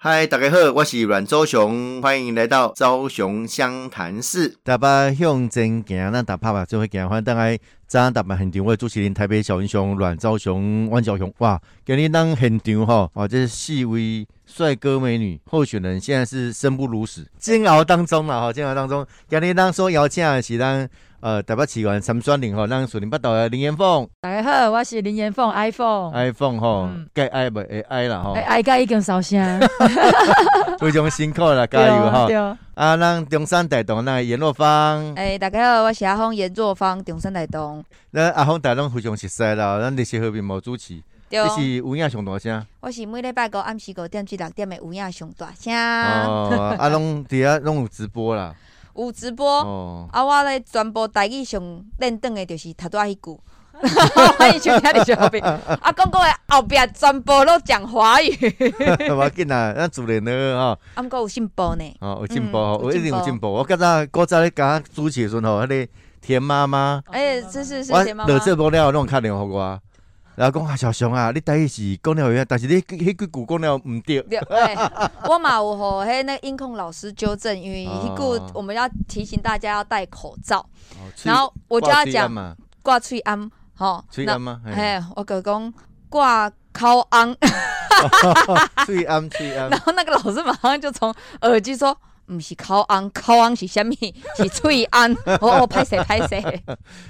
嗨，大家好，我是阮周雄，欢迎来到周雄湘潭市。大家向前行，咱打拍拍就会行。欢迎大家早台北现场，我主持人台北小英雄阮昭雄、阮兆雄。哇，今日当现场吼，哇，这四位帅哥美女候选人，现在是生不如死，煎熬当中啦吼，煎熬当中。今日当所邀请的是咱呃台北市议员参选人吼，咱树林北道的林延凤。大家好，我是林延凤，iPhone。iPhone 吼，该爱不会爱啦吼哎，，爱甲已经烧声，非常辛苦啦，加油吼对！对啊，咱中山大同那颜若芳，诶、大家好，我是阿峰严若芳，中山大道。咱阿峰大拢非常熟悉啦，咱历史和平无主持。对你，是有影上大声我是每礼拜五暗时五点至六点的有影上大声，哦，啊，拢伫遐拢有直播啦，有直播。哦，啊，我咧全部台语上练转的就是头拄仔迄句。欢迎收听你小兵。啊，讲讲的后壁全部都讲华语，无要紧啦，咱自然的吼，啊，毋过有进步呢。哦，有进步，吼，嗯有有一定有进步。我较早古早咧讲主持的时阵吼，迄个田妈妈，哎、是是是，田妈妈。落。这无了，拢打电话互我，然后讲啊，小熊啊，你第一是讲了有影，但是你迄句句讲了毋对，对，我嘛有和迄那个音控老师纠正，因为迄句哦我们要提醒大家要戴口罩，哦然后我就要讲挂喙安，吼，那嘴安吗？嘿嘿，我就讲挂口安，嘴安喙安然，后那个老师马上就从耳机说。毋是口安，口安是啥物？是喙安。哦，歹势歹势，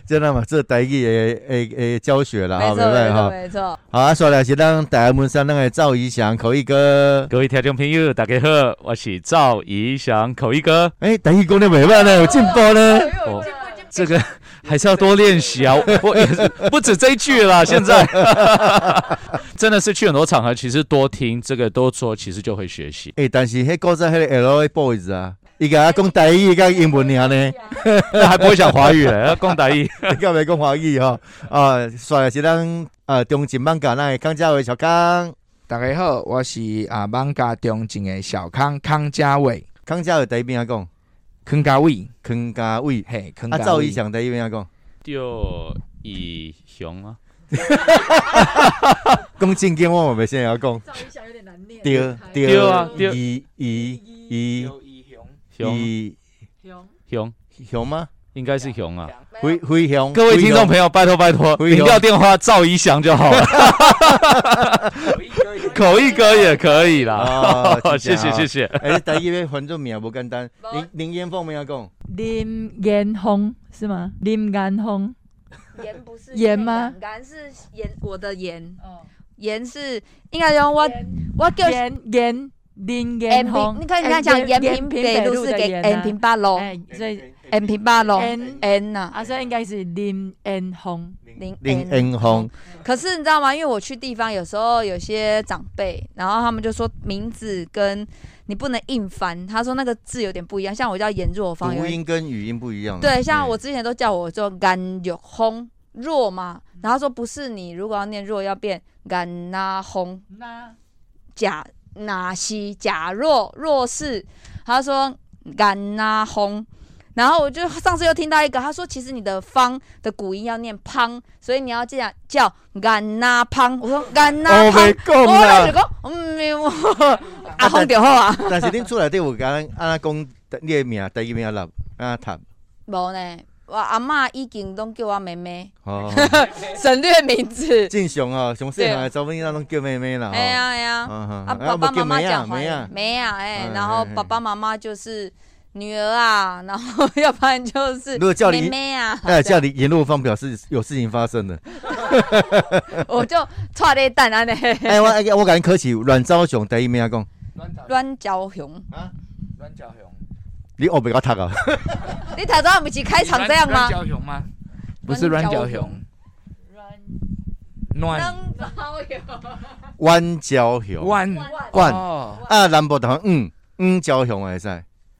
真的 嘛，这台语诶诶诶教学啦，吼，没错没错对不对哈？没错。好啊，说来是咱台湾门山那个赵怡翔口译哥，各位听众朋友，大家好，我是赵怡翔口译哥。哎，台语讲的袂歹呢，有进步呢。哦，这个还是要多练习啊！我也是不止这一句啦，现在 真的是去很多场合，其实多听这个多说，其实就会学习。哎，但是迄个在迄个 L A boys 啊，伊甲我讲台语甲英文尔呢，那还不会讲华语嘞，要讲台语。伊甲袂讲华语吼。啊，说来是咱呃中景漫画那个康家伟小康，大家好，我是啊芒家中正的小康康家伟，康家伟第一边仔讲，康家伟，康家伟。嘿，康啊，家伟。赵一翔在一边仔讲，就以雄啊，讲正经我嘛袂先要讲，赵一翔有点难念。对对对啊对伊伊伊雄雄雄雄熊吗？应该是熊啊。灰灰熊，各位听众朋友，拜托拜托，不用领掉电话赵一翔就好了，口译哥也可以啦。哦谢谢谢谢。哎，台语要翻做名不简单，林林彦凤咩讲？林延峰是吗？林延峰。盐不是盐吗？盐是盐，我的盐，哦。盐是应该用我我叫延延林延平你看你看讲延平北路是给延平八路，哎，所以延平八路 N N 呐，啊，所以应该是林延峰。林林彦凤，可是你知道吗？因为我去地方，有时候有些长辈，然后他们就说名字跟你不能硬翻，他说那个字有点不一样。像我叫严若芳，有读音跟语音不一样。对，像我之前都叫我做甘若轰若嘛，然后说不是你，如果要念若要变甘那轰那假那西假若若是，他说甘那轰。然后我就上次又听到一个，他说其实你的方的古音要念胖，所以你要这样叫甘那胖。我说甘那哦，胖，我就啦。讲嗯，没有阿峰就好啊。但是恁出来底有甲咱安那讲你的名，第一名要立安那读。无呢，我阿嬷已经拢叫我妹妹，哦，省略名字。正常哦，上细汉的查某囡仔拢叫妹妹啦。哎呀哎呀，啊啊，爸爸妈妈讲没啊，没啊，哎嗯，然后爸爸妈妈就是女儿啊，然后 要不然就是如果叫你妹妹啊，哎，叫你联络方表示有事情发生了。我就踹你蛋啊呢，哎，我我甲恁考试，阮昭雄台语名讲，阮昭雄。啊。阮昭雄，你学袂我读啊？你头早不是开场这样吗？不是阮教雄，阮能交雄，阮昭雄，阮阮哦，啊，南部同嗯嗯昭雄会使，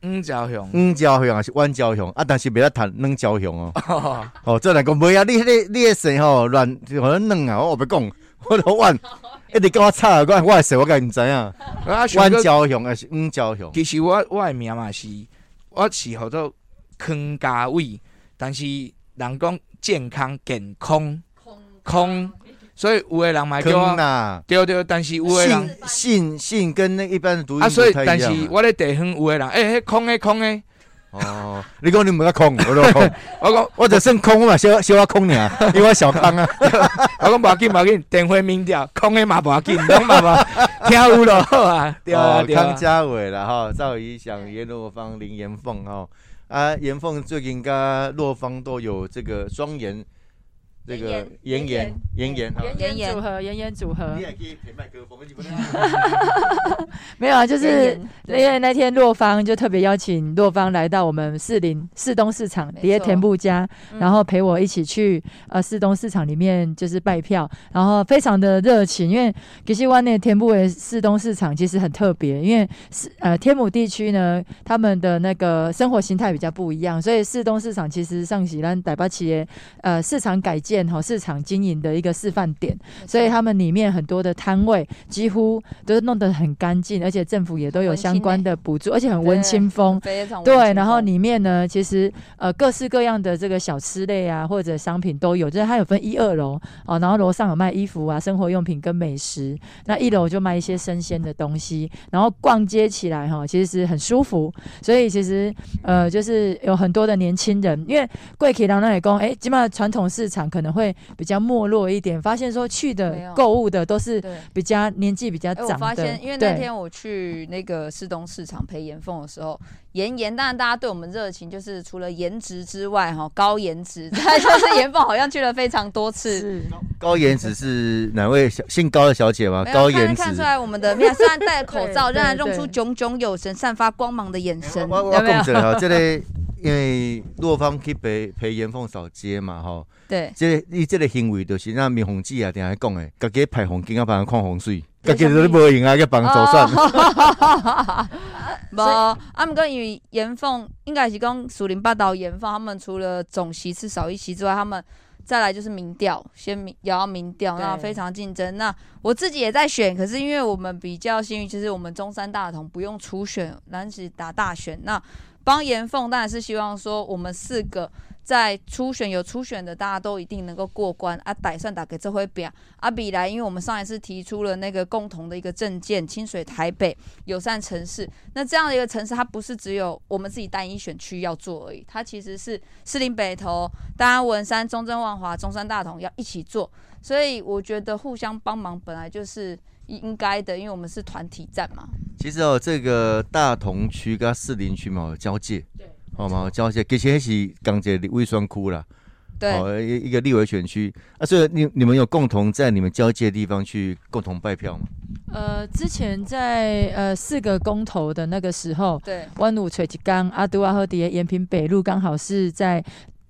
阮教雄，嗯昭雄还是阮昭雄啊？但是袂使读软昭雄哦。哦。哦，这两个袂啊，你迄个你的姓吼乱，可能软啊，我别讲，我都阮一直跟我吵，我我的姓我甲毋知影，啊，阮想到昭雄还是阮昭雄？其实我我的名嘛是，我是叫做康家伟，但是人讲健康健康空，所以有的人嘛叫坑我呐，对对，但是有的信人信信跟那一般的读音啊，所以但是。我咧地方有的人，诶，迄空的空的，哦，你讲你唔甲空，我都空，我讲我就算空嘛，小小我空尔，因为我小康啊。我讲无要紧无要紧，电话民调空的嘛无要紧，拢嘛无听有咯好啊，对啊哦，对啊康。家伟啦哈，赵怡翔、严若芳、林妍凤哈啊，妍凤最近跟若芳都有这个双言，这个妍妍妍妍妍哈。妍妍组合，妍妍组合你，也可以陪麦克风，你不能没有啊，就是因为那天洛芳就特别邀请洛芳来到我们士林市东市场没底下田部家，嗯。然后陪我一起去呃市东市场里面就是拜票，然后非常的热情，因为吉西湾那田部的市东市场其实很特别，因为是呃天母地区呢，他们的那个生活形态比较不一样，所以市东市场其实上喜兰台北企业呃市场改建哈市场经营的一个示范点，所以他们里面很多的摊位几乎都是弄得很干净，而且政府也都有相关欸的补助，而且很温馨风。对，然后里面呢，其实呃各式各样的这个小吃类啊，或者商品都有，就是它有分一二楼哦，然后楼上有卖衣服啊、生活用品跟美食，那一楼就卖一些生鲜的东西，然后逛街起来哈、其实很舒服，所以其实呃就是有很多的年轻人，因为贵体郎那里讲，哎，基本上传统市场可能会比较没落一点，发现说去的有购物的都是。比较年纪比较哎，长的，我发现，因为那天我去那个市东市场陪严凤的时候，严严，当然大家对我们热情，就是除了颜值之外，哈，高颜值，再就是严凤好像去了非常多次。是 高颜值是哪位小姓高的小姐吗？高颜值看出。来我们的面，虽然戴着口罩，对仍然露出炯炯有神、散发光芒的眼神，我我有没有讲？者哈，这个因为洛方去陪陪严凤扫街嘛吼，对，这个伊这个行为就是那明红记啊，定下讲的，家己排风景啊，帮人看风水，家己都无用啊，去帮人走算。哦 无，啊，毋过因为严凤应该是讲树林八道严凤，他们除了总席次少一席之外，他们再来就是民调，先民也要民调，对那非常竞争。那我自己也在选，可是因为我们比较幸运，就是我们中山大同不用初选，男子打大选。那帮严凤当然是希望说我们四个。在初选有初选的，大家都一定能够过关啊！打算打给这回表啊，比来，因为我们上一次提出了那个共同的一个证件，清水台北友善城市。那这样的一个城市，它不是只有我们自己单一选区要做而已，它其实是士林北投、大安文山、中正万华、中山大同要一起做。所以我觉得互相帮忙本来就是应该的，因为我们是团体战嘛。其实哦，这个大同区跟士林区嘛有交界，好嘛有交界，其实那是港姐的微酸窟啦，对，哦一一个立委选区啊，所以你你们有共同在你们交界的地方去共同拜票吗？呃，之前在呃四个公投的那个时候，对，湾五垂吉冈阿杜阿赫迪延平北路刚好是在。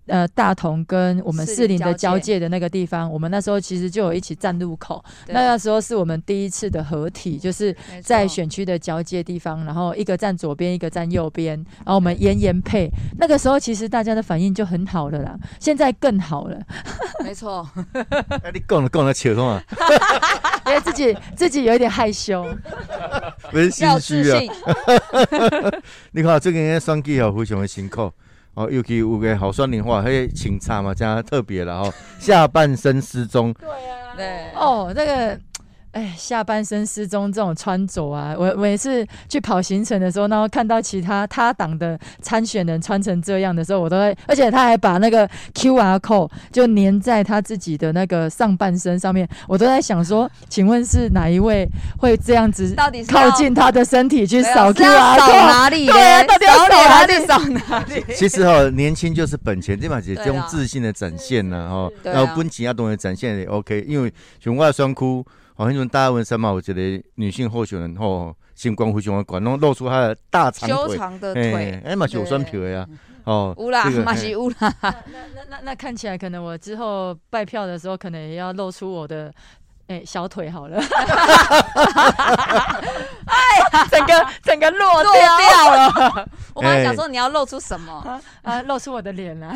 呃，大同跟我们士林的交界的那个地方，我们那时候其实就有一起站路口。那那个时候是我们第一次的合体，就是在选区的交界地方，然后一个站左边，一个站右边，然后我们严严配。那个时候其实大家的反应就很好了啦，现在更好了，没错，啊，你讲了讲了笑什么？因为自己自己有一点害羞。不是心要自虚啊！信。你看最近的选举哦，非常的辛苦哦，尤其有个好酸灵话，迄清茶嘛，加特别了哦，下半身失踪。对，哦，那个。哎，下半身失踪这种穿着啊，我每次去跑行程的时候，然后看到其他他党的参选人穿成这样的时候，我都会，而且他还把那个 Q R code 就粘在他自己的那个上半身上面，我都在想说，请问是哪一位会这样子到底是靠近他的身体去扫 Q 要 R 扫 code？哪里？对啊到底要扫扫哪里扫哪里？其实哦，年轻就是本钱，对嘛是这种对啊自信的展现呐，哦，啊然后本钱要懂得展现也 OK，因为熊外双区，好像像大文山嘛，有一个女性候选人吼，星光非常的管，拢露出她的大长腿。修腿，长的腿，哎嘛是有选票的呀，哦，乌啦这个，嘛是有啦。那那那那看起来，可能我之后拜票的时候，可能也要露出我的。哎、小腿好了，整个 整个落落掉。掉了。我本来想说你要露出什么，啊，露出我的脸了。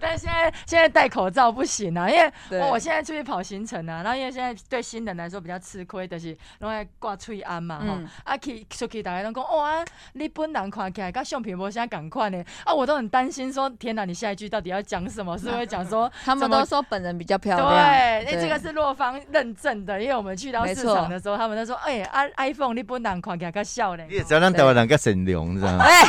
但是现在现在戴口罩不行啊，因为哦我现在出去跑行程啊，然后因为现在对新人来说比较吃亏，就是拢爱挂喙安嘛吼嗯，啊去出去大家都讲哦啊，你本人看起来跟相片无啥赶快呢，啊我都很担心说天哪，你下一句到底要讲什么？是会讲说他们都说本人比较漂对，亮。哎、对这个是洛方认证的，因为我们去到市场的时候，他们都说，哎、啊 iPhone 你本人看起来较少嘞你。也知道咱台湾人较善良，你知道吗？哎，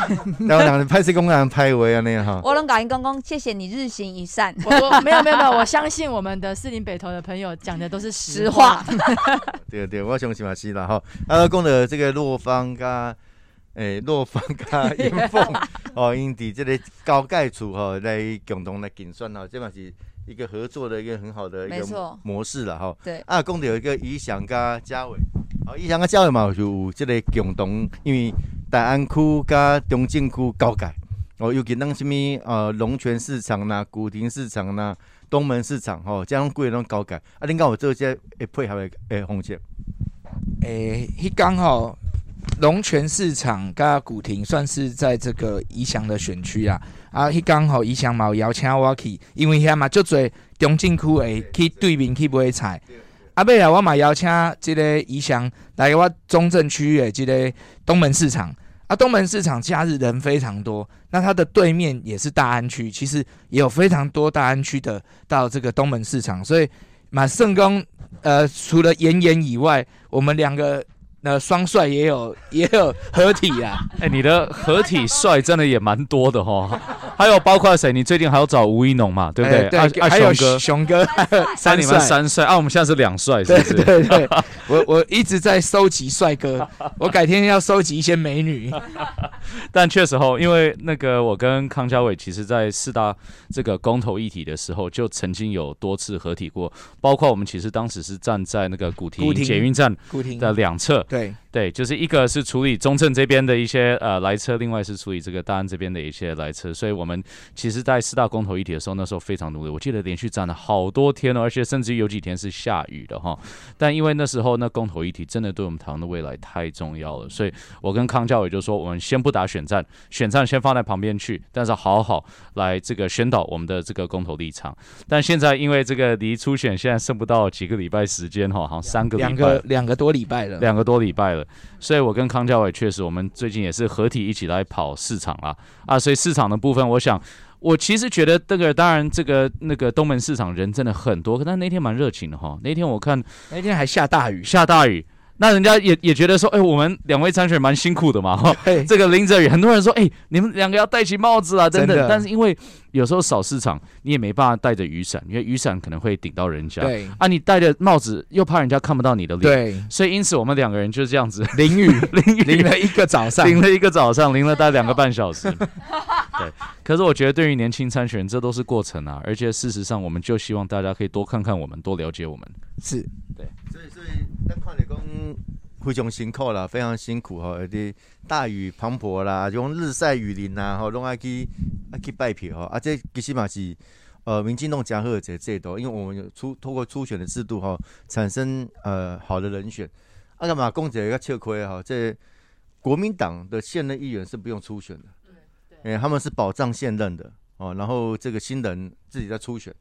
台湾人拍摄公人拍话安尼哈。我拢甲因公公，谢谢你日行一善。我我没有没有没有，我相信我们的四林北投的朋友讲的都是实实话。对对，我相信嘛是啦吼。啊，讲的这个洛方甲诶洛方甲严凤 哦，因伫这个高盖处吼来共同来竞选吼，这嘛是一个合作的一个很好的一个模式了哈。对，啊，讲到一个宜祥甲嘉伟，哦，宜祥甲嘉伟嘛就有即个共同，因为大安区甲中正区交界，哦，尤其咱什物呃龙泉市场啦、古亭市场啦、东门市场吼，这样贵拢交界，啊，恁敢有做这会配合的诶方式？诶，迄刚好龙泉市场甲古亭算是在这个宜祥的选区啊。啊，迄刚好宜祥嘛有邀请我去，因为遐嘛足侪中正区会去对面去买菜。啊，尾来我嘛邀请即个宜祥来我中正区的即个东门市场。啊，东门市场假日人非常多，那它的对面也是大安区，其实也有非常多大安区的到这个东门市场，所以马圣公呃，除了妍妍以外，我们两个呃双帅也有 也有合体啊。哎、你的合体帅真的也蛮多的哈，还有包括谁？你最近还要找吴一农嘛，对不对？哎对，还有熊哥，熊哥，三你们。三帅啊，我们现在是两帅，是不是？对对，我我一直在收集帅哥，我改天要收集一些美女。但确实哦，因为那个我跟康家伟，其实在四大这个公投议题的时候，就曾经有多次合体过，包括我们其实当时是站在那个古亭古亭捷运站的两侧，对对，就是一个是处理中正这边的一些呃来车，另外是处理这个大安这边的一些来车，所以我们其实，在四大公投议题的时候，那时候非常努力，我记得连续站了好多天哦，而且甚至有几天是下雨的哈。但因为那时候那公投议题真的对我们台湾的未来太重要了，所以我跟康教委就说，我们先不打选战，选战先放在旁边去，但是好好来这个宣导我们的这个公投立场。但现在因为这个离初选现在剩不到几个礼拜时间哈，好像三个礼拜两个两个多礼拜了。两个多礼拜了，所以我跟康教委确实，我们最近也是合体一起来跑市场啦。啊，所以市场的部分，我想我其实觉得这个当然这个那个东门市场人真的很多，可但那天蛮热情的哈，那天我看那天还下大雨，下大雨。那人家也也觉得说，哎、我们两位参选人蛮辛苦的嘛，这个淋着雨，很多人说，哎、你们两个要戴起帽子啊，等等。真。的但是因为有时候扫市场，你也没办法带着雨伞，因为雨伞可能会顶到人家。对。啊，你戴着帽子又怕人家看不到你的脸，对，所以因此我们两个人就这样子。淋雨。淋雨。淋了一个早上，淋了一个早上，淋了大概两个半小时。对，可是我觉得对于年轻参选人，这都是过程啊。而且事实上，我们就希望大家可以多看看我们，多了解我们。是对所以所以咱看你讲非常辛苦啦，非常辛苦吼，有啲大雨磅礴啦，种日晒雨淋啦，吼，拢爱去爱去拜票吼，啊，这其实嘛是呃民进党加好的一个制度，因为我们有初透过初选的制度吼，产生呃好的人选。啊，干嘛讲一个较吃亏哈？这国民党的现任议员是不用初选的，哎、他们是保障现任的哦，然后这个新人自己在初选。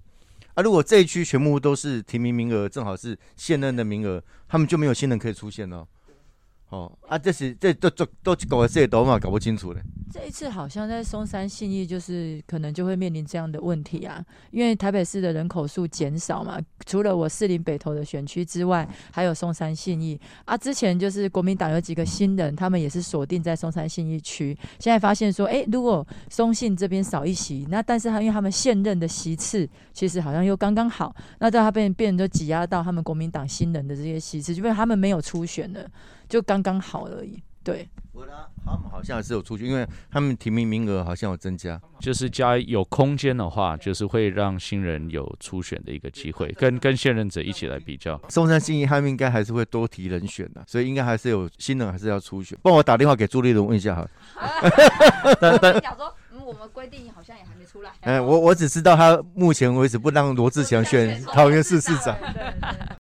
啊，如果这一区全部都是提名名额，正好是现任的名额，他们就没有新人可以出现了。哦啊，这是这都都都搞个这都嘛搞不清楚嘞。这一次好像在松山信义，就是可能就会面临这样的问题啊，因为台北市的人口数减少嘛，除了我士林北投的选区之外，还有松山信义啊。之前就是国民党有几个新人，他们也是锁定在松山信义区，现在发现说，哎，如果松信这边少一席，那但是他因为他们现任的席次其实好像又刚刚好，那在他变变就挤压到他们国民党新人的这些席次，就因为他们没有初选了，就刚刚好而已。对，他们好像是有出去，因为他们提名名额好像有增加。就是加有空间的话，就是会让新人有初选的一个机会，跟跟现任者一起来比较。松山新一他们应该还是会多提人选的，所以应该还是有新人还是要初选。帮我打电话给朱立伦问一下好了。但但讲说，嗯，我们规定好像也还没出来。哎、我我只知道他目前为止不让罗志祥选桃园市市长。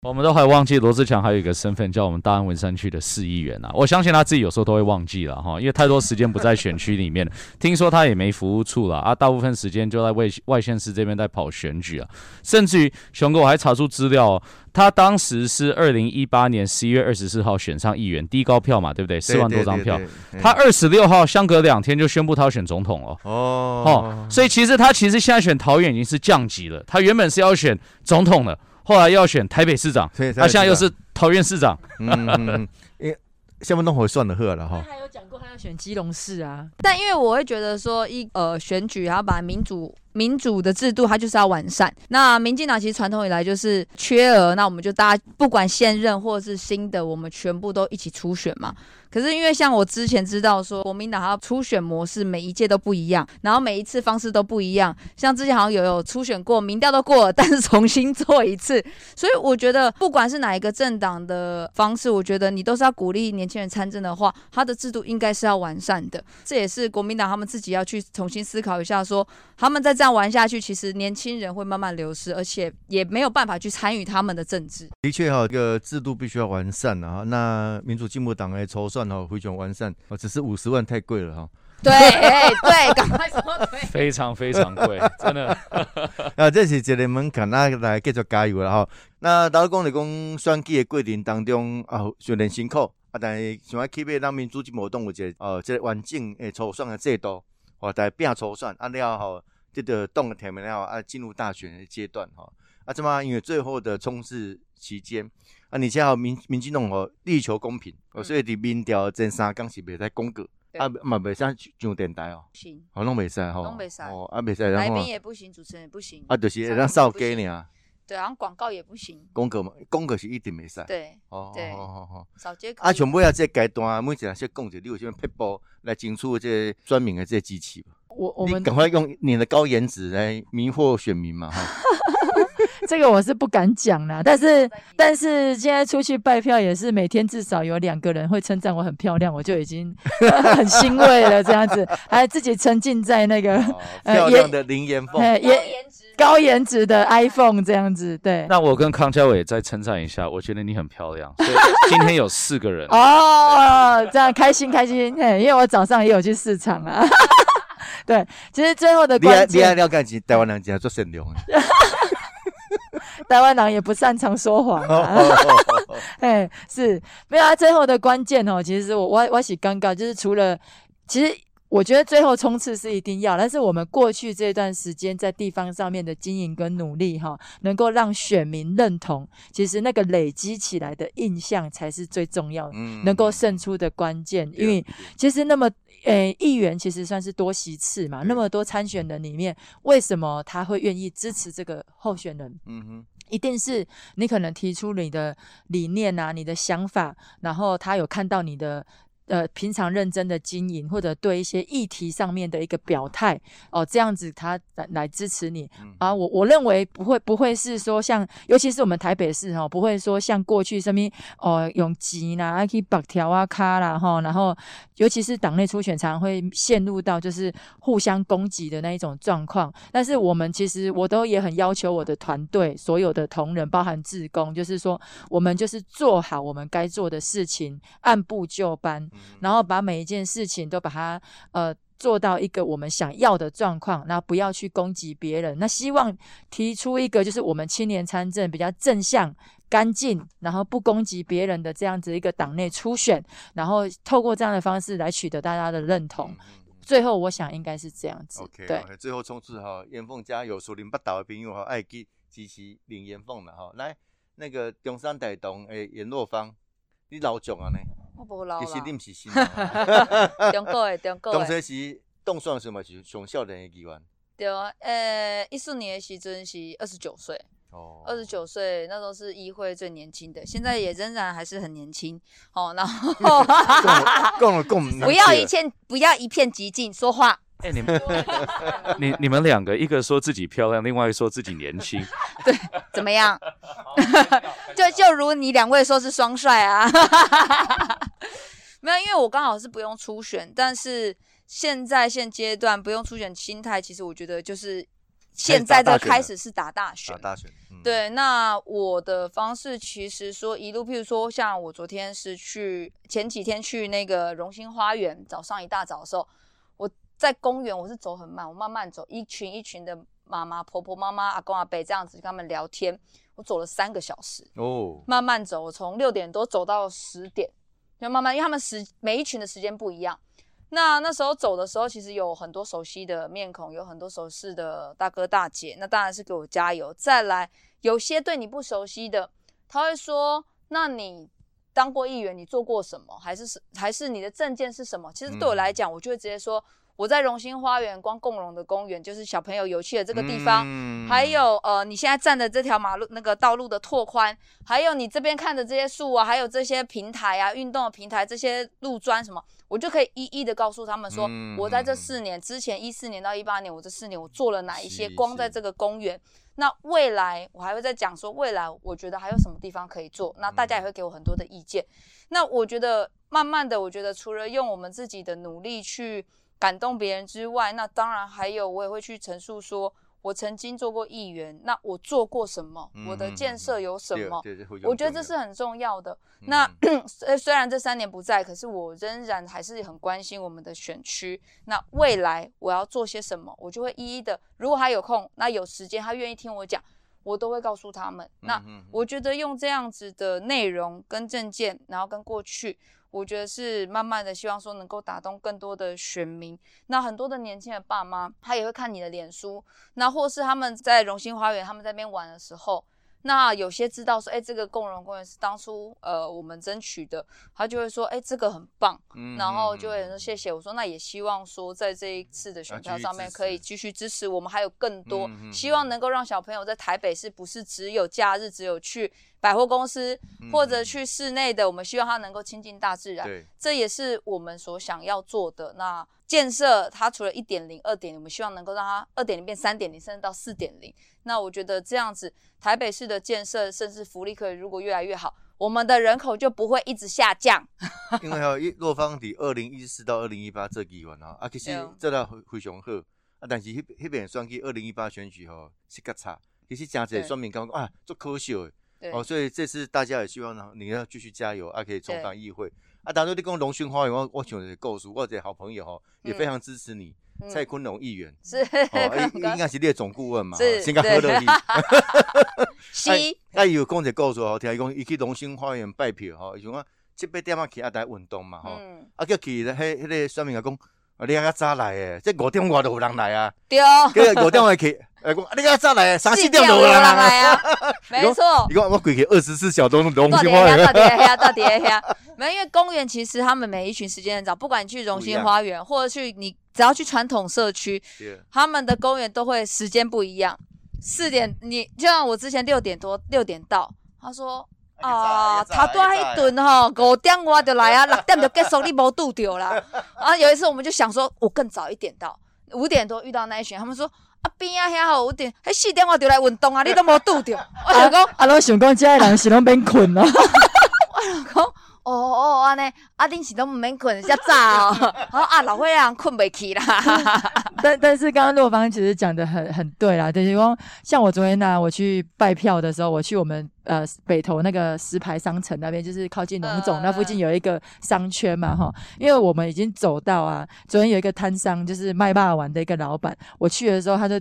我们都还忘记罗志强还有一个身份叫我们大安文山区的市议员啊，我相信他自己有时候都会忘记了哈，因为太多时间不在选区里面，听说他也没服务处了啊，大部分时间就在外外县市这边在跑选举啊，甚至于熊哥我还查出资料、哦，他当时是二零一八年十一月二十四号选上议员，低高票嘛，对不对？四万多张票，他二十六号相隔两天就宣布他要选总统了。哦。哦，所以其实他其实现在选桃园已经是降级了，他原本是要选总统的，后来要选台北市长，所以他现在又是桃园市长。嗯嗯嗯，因为下面弄回算了喝了他哈，还有讲过他要选基隆市啊，但因为我会觉得说一呃选举，然后把民主民主的制度，它就是要完善。那民进党其实传统以来就是缺额，那我们就大家不管现任或者是新的，我们全部都一起初选嘛。可是因为像我之前知道说，国民党它初选模式每一届都不一样，然后每一次方式都不一样。像之前好像有有初选过，民调都过了，但是重新做一次。所以我觉得，不管是哪一个政党的方式，我觉得你都是要鼓励年轻人参政的话，它的制度应该是要完善的。这也是国民党他们自己要去重新思考一下说他们在这样玩下去，其实年轻人会慢慢流失，而且也没有办法去参与他们的政治。的确哈，这个制度必须要完善啊。那民主进步党的筹算哈非常完善，哦，只是五十万太贵了哈。对，哎对，赶快说对。非常非常贵，真的。啊，这是一个门槛，那来继续加油了哈。那大家讲来讲选举的过程当中啊，虽然辛苦啊，但是想要起码让民主进步党有一个呃，这个完整的初选的制度，或在拼初选啊了后，这个党的提名了后啊，进入大选的阶段哈。啊，这么因为最后的冲刺期间啊，而且还有民民进党哦力求公平，哦，所以伫民调前三天是袂使公告，啊嘛袂使上电台哦，行，哦拢袂使吼，拢袂使哦啊袂使，然来后宾也不行，主持人也不行，啊就是会当扫街尔。对，然后广告也不行，公告嘛，公告是一定袂使。对，哦，对好好好。扫街可啊，以像尾啊，这个阶段每一个先讲者，你有啥物撇步来争取这个专民的这个机器吧？我我们你赶快用你的高颜值来迷惑选民嘛，哈。这个我是不敢讲啦，但是但是现在出去拜票也是每天至少有两个人会称赞我很漂亮，我就已经 很欣慰了。这样子，还自己沉浸在那个哦呃漂亮的林岩凤，哎也高颜值的 iPhone 这样子，对。那我跟康佳伟再称赞一下，我觉得你很漂亮。所以今天有四个人，哦，这样开心开心，嘿，因为我早上也有去市场啊。对，其实最后的关你还键，了解是台湾人真做善良的。台湾人也不擅长说谎哦啊。哎，是没有啊。最后的关键哦，其实我我我是尴尬，就是除了其实。我觉得最后冲刺是一定要，但是我们过去这段时间在地方上面的经营跟努力哈，能够让选民认同，其实那个累积起来的印象才是最重要的，嗯能够胜出的关键。因为其实那么诶，议员其实算是多席次嘛，那么多参选人里面，为什么他会愿意支持这个候选人？嗯哼，一定是你可能提出你的理念啊，你的想法，然后他有看到你的。呃，平常认真的经营，或者对一些议题上面的一个表态，哦，这样子他来来支持你嗯啊。我我认为不会不会是说像，尤其是我们台北市哈、哦，不会说像过去什么哦永吉啦，啊去绑条啊卡啦哈，然后尤其是党内初选，常常会陷入到就是互相攻击的那一种状况。但是我们其实我都也很要求我的团队所有的同仁，包含志工，就是说我们就是做好我们该做的事情，按部就班，然后把每一件事情都把它呃。做到一个我们想要的状况，那不要去攻击别人。那希望提出一个就是我们青年参政比较正向、干净，然后不攻击别人的这样子一个党内初选，然后透过这样的方式来取得大家的认同。最后，我想应该是这样子。OK，对最后冲刺哈，严凤加油，属林八岛的朋友哈，爱去支持林严凤的哈。来，那个中山大同诶严若芳，你老总啊呢？我无老其实你了毋，是新人 哦，中国的中国当的，时是当选时嘛是上少年的议员。对啊，呃，一四年的时阵是二十九岁，哦，二十九岁那时候是议会最年轻的，现在也仍然还是很年轻。哦。然后讲了讲，不要一片不要一片寂静说话，哎、你们 你你们两个，一个说自己漂亮，另外一个说自己年轻，对怎么样？就就如你两位说是双帅啊，没有，因为我刚好是不用初选，但是现在现阶段不用初选心态，其实我觉得就是现在这个开始是打大选打，大选，嗯。对，那我的方式其实说一路，譬如说像我昨天是去前几天去那个荣兴花园，早上一大早的时候，我在公园我是走很慢，我慢慢走，一群一群的妈妈、婆婆、妈妈、阿公、阿伯这样子跟他们聊天，我走了三个小时，哦，慢慢走，我从六点多走到十点，就慢慢，因为他们时每一群的时间不一样。那那时候走的时候，其实有很多熟悉的面孔，有很多熟悉的大哥大姐，那当然是给我加油。再来，有些对你不熟悉的，他会说：“那你当过议员，你做过什么？还是是还是你的证件是什么？”其实对我来讲，我就会直接说。我在荣兴花园光共荣的公园，就是小朋友游戏的这个地方，嗯。还有呃，你现在站的这条马路那个道路的拓宽，还有你这边看的这些树啊，还有这些平台啊，运动的平台，这些路砖什么，我就可以一一的告诉他们说，嗯我在这四年之前，一四年到一八年，我这四年我做了哪一些，光在这个公园。那未来我还会再讲说，未来我觉得还有什么地方可以做，那大家也会给我很多的意见。那我觉得慢慢的，我觉得除了用我们自己的努力去感动别人之外，那当然还有我也会去陈述说，我曾经做过议员，那我做过什么，我的建设有什么，我觉得这是很重要的。嗯那 虽虽然这三年不在，可是我仍然还是很关心我们的选区。那未来我要做些什么，我就会一一的，如果他有空，那有时间，他愿意听我讲，我都会告诉他们。那我觉得用这样子的内容跟证件，然后跟过去，我觉得是慢慢的希望说能够打动更多的选民。那很多的年轻的爸妈，他也会看你的脸书，那或是他们在荣兴花园他们在那边玩的时候。那有些知道说，哎、这个共荣公园是当初呃我们争取的，他就会说，哎、这个很棒，嗯然后就会说谢谢。我说那也希望说在这一次的选票上面可以继续支持我们，还有更多希望能够让小朋友在台北市不是只有假日只有去百货公司或者去室内的，我们希望它能够亲近大自然。对，这也是我们所想要做的。那建设它除了一点零、二点零，我们希望能够让它二点零变三点零，甚至到四点零。那我觉得这样子，台北市的建设甚至福利可以如果越来越好，我们的人口就不会一直下降。因为吼，一若方伫二零一四到二零一八这几年吼，啊，其实对做得非非常好，啊，但是迄迄边选举二零一八选举吼是较差，其实真侪对选民讲啊，做可惜的，对，哦，所以这次大家也希望呢，你要继续加油，啊，可以重返议会。啊，当初你讲龙兴花园，我我想的告诉我这好朋友哈，也非常支持你，嗯。蔡坤龙议员，是。哦，应应该是你的总顾问嘛，是吼先甲好乐去。是。啊，伊有讲一个故事好听，伊讲伊去龙兴花园拜票吼，伊想讲七八点啊去啊，台运动嘛吼，嗯，啊叫去咧，迄迄个选民啊讲，啊你较早来诶，这五点外都有人来啊，对，叫五点外去，诶 讲啊你较早来的，三四点都有人来来啊。啊，没错。你讲我规去二十四小时龙到底 到底黑到底黑没有，因为公园其实他们每一群时间很早，不管你去荣兴花园，或者去你只要去传统社区，他们的公园都会时间不一样。四点，你就像我之前六点多六点到，他说啊，他多一顿吼，五点我就来啊，六点就结束，你无拄着啦。然 后有一次我们就想说，我更早一点到，五点多遇到那一群，他们说啊边啊遐吼五点，迄四点我就来运动啊，你都无拄着。我想讲，啊，拢想讲，这些人是拢免困哦。讲哦哦安尼，啊恁是都毋免困，遮早哦。好 啊老岁仔人困袂去啦。但但是刚刚洛芳其实讲的很很对啦，就是说，像我昨天呢、我去拜票的时候，我去我们呃北投那个石牌商城那边，就是靠近农总、嗯那附近有一个商圈嘛，哈，因为我们已经走到啊，昨天有一个摊商，就是卖霸丸的一个老板，我去的时候他就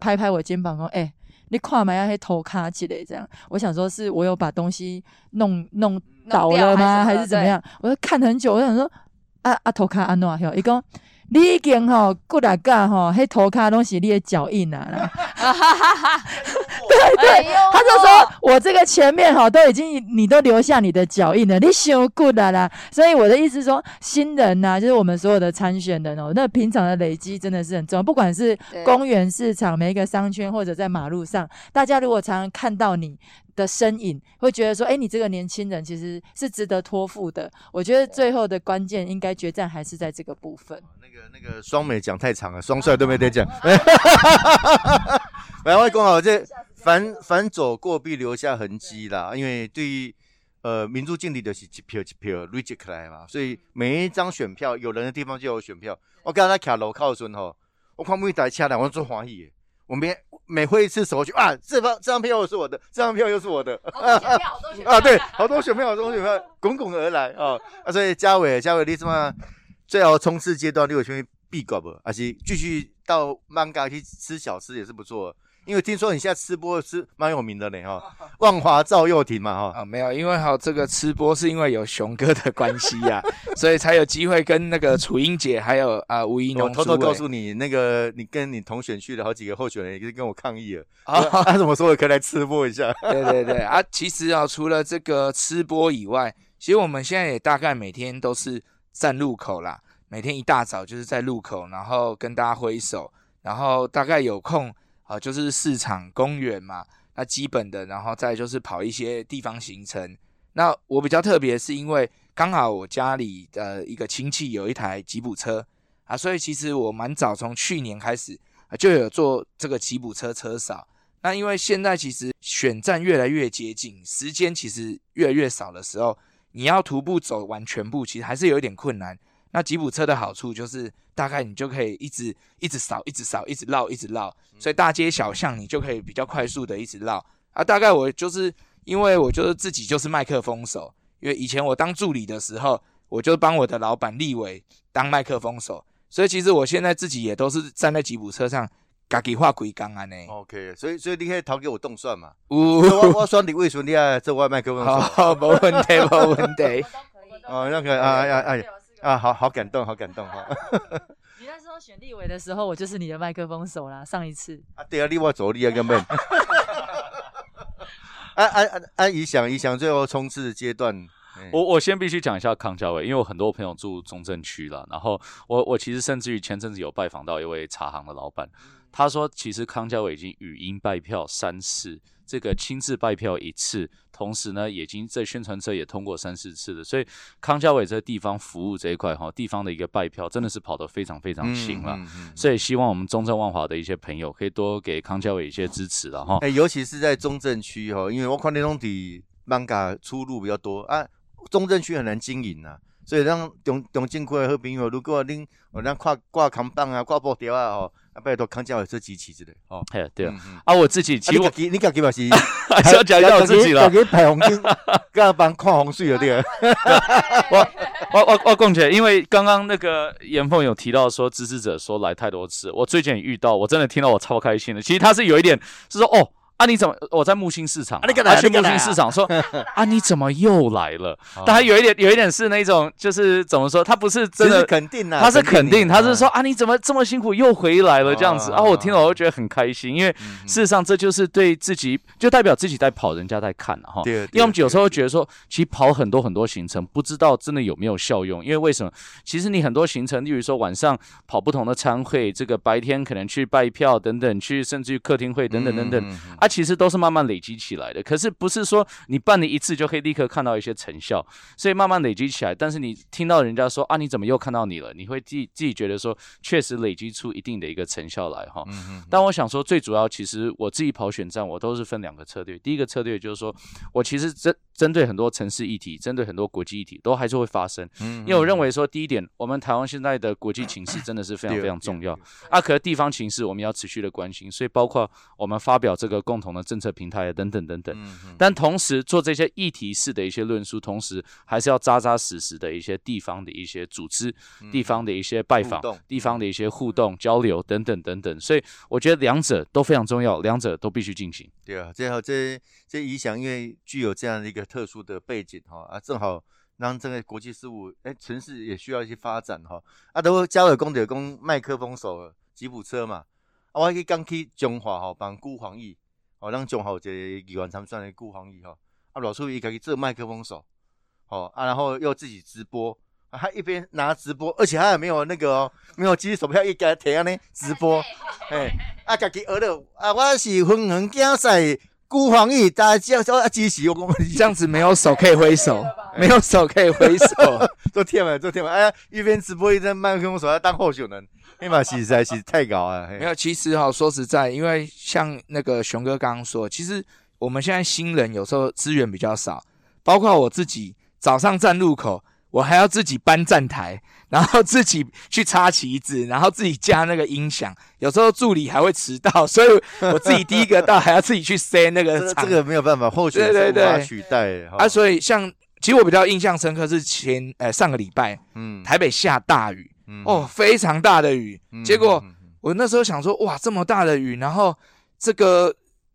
拍拍我肩膀说，哎、你看嘛，要黑头卡起来这样，我想说是我有把东西弄弄倒了吗，还是怎么样？我就看很久，我想说啊啊头卡安诺哟，伊讲你已经吼过来噶吼，迄头卡拢是你的脚印啊 啦。对对他就说我这个前面哈都已经你都留下你的脚印了，你修 good 了啦。所以我的意思是说，新人呐、就是我们所有的参选人哦，那平常的累积真的是很重要，不管是公园、市场、每一个商圈或者在马路上，大家如果常常看到你。的身影会觉得说，哎、你这个年轻人其实是值得托付的。我觉得最后的关键应该决战还是在这个部分。那个那个双美讲太长了，双帅都没得讲。来，我讲好这反反走过必留下痕迹啦，因为对于呃民主敬礼的是一票一票累积起来嘛，所以每一张选票有人的地方就有选票。我刚才徛路口的时候吼，我看每一台车来，我做欢喜的。我们每挥一次手去啊，这张这张票又是我的，这张票又是我的 啊，对，好多选票，好多选票 滚滚而来啊啊！所以嘉伟，嘉伟，你怎么最好冲刺阶段你有选必搞不？还是继续到曼嘎去吃小吃也是不错。因为听说你现在吃播是蛮有名的呢哈，万华赵又廷嘛哈。啊，没有，因为好这个吃播是因为有熊哥的关系呀、所以才有机会跟那个楚英姐还有啊吴一农我偷偷告诉你，那个你跟你同选区的好几个候选人，也是跟我抗议了。啊 啊，他怎么说我可以来吃播一下？对对对啊，其实啊，除了这个吃播以外，其实我们现在也大概每天都是站路口啦，每天一大早就是在路口，然后跟大家挥手，然后大概有空啊，就是市场、公园嘛，那基本的，然后再就是跑一些地方行程。那我比较特别，是因为刚好我家里的一个亲戚有一台吉普车啊，所以其实我蛮早从去年开始就有做这个吉普车车扫。那因为现在其实选战越来越接近，时间其实越来越少的时候，你要徒步走完全部，其实还是有一点困难。那吉普车的好处就是，大概你就可以一直一直扫，一直扫，一直绕，一直绕，所以大街小巷你就可以比较快速的一直绕啊。大概我就是因为我就是自己就是麦克风手，因为以前我当助理的时候，我就帮我的老板立伟当麦克风手，所以其实我现在自己也都是站在吉普车上，自己画鬼钢安呢。OK，所以所以你可以投给我动算嘛。有我我选你为什么你要做我的麦克风手？好，没问题，没问题。哦，那个啊啊啊啊，好好感动，好感动哈。你那时候选立委的时候，我就是你的麦克风手啦。上一次，啊，对啊，另外走立啊根本。啊啊啊啊！理想理想，最后冲刺阶段，哎我我先必须讲一下康家伟，因为我很多朋友住中正区了，然后我我其实甚至于前阵子有拜访到一位茶行的老板，他说其实康家伟已经语音拜票三次，这个亲自拜票一次，同时呢，已经在宣传车也通过三四次了，所以康家伟这个地方服务这一块哈，地方的一个拜票真的是跑得非常非常勤了。嗯嗯所以希望我们中正万华的一些朋友可以多给康家伟一些支持了哈。哎、尤其是在中正区哈，因为我看那种底 manga 出入比较多啊，中正区很难经营啊，所以让中中正区的好朋友，如果恁有咱挂挂扛棒啊、挂布条啊吼，啊拜托康家伟做机器之类哦。哎，对啊，啊，我自己其实我啊你家己你家己嘛是 还是要 讲一下我自己了自。己排红灯，干帮看红水了对了。我我我我共姐，因为刚刚那个严凤有提到说支持者说来太多次，我最近也遇到，我真的听到我超开心的。其实他是有一点是说哦。啊！你怎么？我在木星市场他去木星市场说 啊，你怎么又来了？哦但他有一点，有一点是那种，就是怎么说？他不是真的，肯定啊，他是肯定，他是说，啊，你怎么这么辛苦又回来了这样子哦啊？我听了我就觉得很开心，因为事实上这就是对自己，就代表自己在跑，人家在看了哈。对因为我们有时候会觉得说，其实跑很多很多行程，不知道真的有没有效用。因为为什么？其实你很多行程，例如说晚上跑不同的餐会，这个白天可能去拜票等等，去甚至于客厅会等等等等，嗯嗯嗯啊，其实都是慢慢累积起来的。可是不是说你办了一次就可以立刻看到一些成效，所以慢慢累积起来。但是你听到人家说啊，你怎么又看到你了？你会自己自己觉得说，确实累积出一定的一个成效来哈。嗯嗯但我想说，最主要其实我自己跑选战，我都是分两个策略。第一个策略就是说，我其实针针对很多城市议题，针对很多国际议题，都还是会发生。嗯因为我认为说，第一点，我们台湾现在的国际情势真的是非常非常重要。啊，可是地方情势我们要持续的关心，所以包括我们发表这个共同的政策平台等等等等。嗯嗯但同时做这些议题式的一些论述，同时还是要扎扎实实的一些地方的一些组织、地方的一些拜访、地方的一些互动交流等等等等。所以我觉得两者都非常重要，两者都必须进行。对啊，最后这这影响，因为具有这样的一个特殊的背景哈啊，正好让这个国际事务哎城市也需要一些发展哈啊，都加尔公的公麦克风手吉普车嘛，啊，我去刚去中华哈帮顾黄义，哦，让中华有一个议员参选的顾宏毅吼，啊，老师伊家己做麦克风手，哦啊，然后又自己直播。啊他一边拿直播，而且他也没有那个哦，没有机手票一家提安尼直播，哎，啊，家己学了啊，我是分行竞赛顾黄义，大家叫啊支持我，们这样子没有手可以挥手，没有手可以挥手。做天门，做天门，哎呀，一边直播一边麦克风手要当候选人，那嘛实在是太高了，没有，其实哈、说实在，因为像那个熊哥刚刚说，其实我们现在新人有时候资源比较少，包括我自己早上站路口，我还要自己搬站台，然后自己去插旗子，然后自己加那个音响。有时候助理还会迟到，所以我自己第一个到，还要自己去塞那个。这个这个没有办法，或许对对是无法对取代。哈啊，所以像其实我比较印象深刻是前呃上个礼拜嗯台北下大雨嗯哦，非常大的雨，嗯结果我那时候想说，哇，这么大的雨，然后这个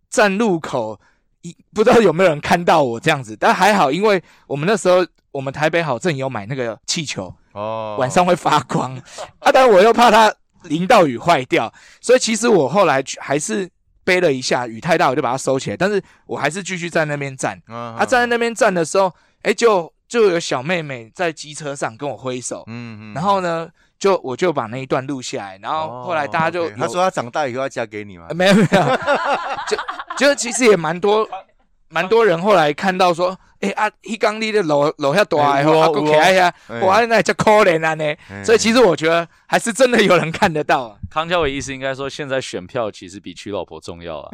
站路口一不知道有没有人看到我这样子，但还好，因为我们那时候我们台北好正有买那个气球，哦。晚上会发光。啊，但我又怕它淋到雨坏掉，所以其实我后来还是背了一下，雨太大我就把它收起来，但是我还是继续在那边站。啊啊，站在那边站的时候，哎，就就有小妹妹在机车上跟我挥手，嗯嗯然后呢，就我就把那一段录下来，然后后来大家就他说他长大以后要嫁给你嘛呃，没有没有，就就其实也蛮多蛮多人后来看到说，哎、啊，迄刚你的楼楼下大诶吼，啊，哎有哦有哦个起来呀，哎哇，那叫可怜啊呢。哎所以其实我觉得还是真的有人看得到啊。康教伟意思应该说，现在选票其实比娶老婆重要啊。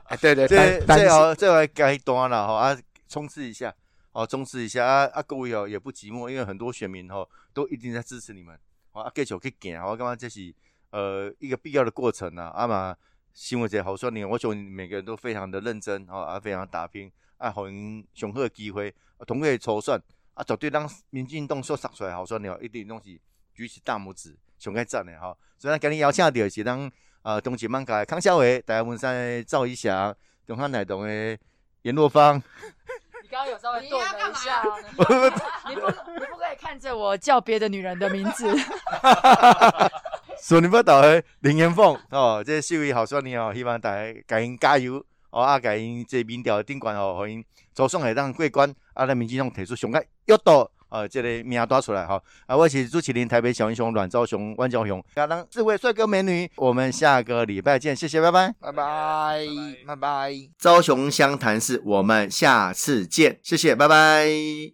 哎，对对，这但但是这好这来该端了吼啊，冲刺一下哦，冲刺一下啊啊，各位哦也不寂寞，因为很多选民吼都一定在支持你们，好啊，继续去行，我感觉这是呃一个必要的过程啊，啊嘛，新闻节好说你，我想每个人都非常的认真哦，啊非常打拼，啊，互因上好的机会，啊，同个筹算啊，绝对让民进党所杀出来好说你哦，一定拢是举起大拇指，上该赞的哈，所以咱今日邀请到的是咱。呃，东锦漫改康小伟、台湾文山赵一翔、中汉奶东的严若芳，你刚刚有稍微顿了一你要干嘛下，你不你不可以看着我叫别的女人的名字。索尼不倒的林元凤 哦，这四位好选呢哦，希望大家甲因加油哦，啊，甲因这民调顶悬哦，互因早送会当过关，啊，咱民进党提出上个约度。呃，这个名单出来哈，啊，我是朱启林，台北小英雄阮昭雄、万昭雄，亚当四位帅哥美女，我们下个礼拜见，谢谢，拜拜。拜拜拜拜。昭雄湘潭市，我们下次见，谢谢，拜拜。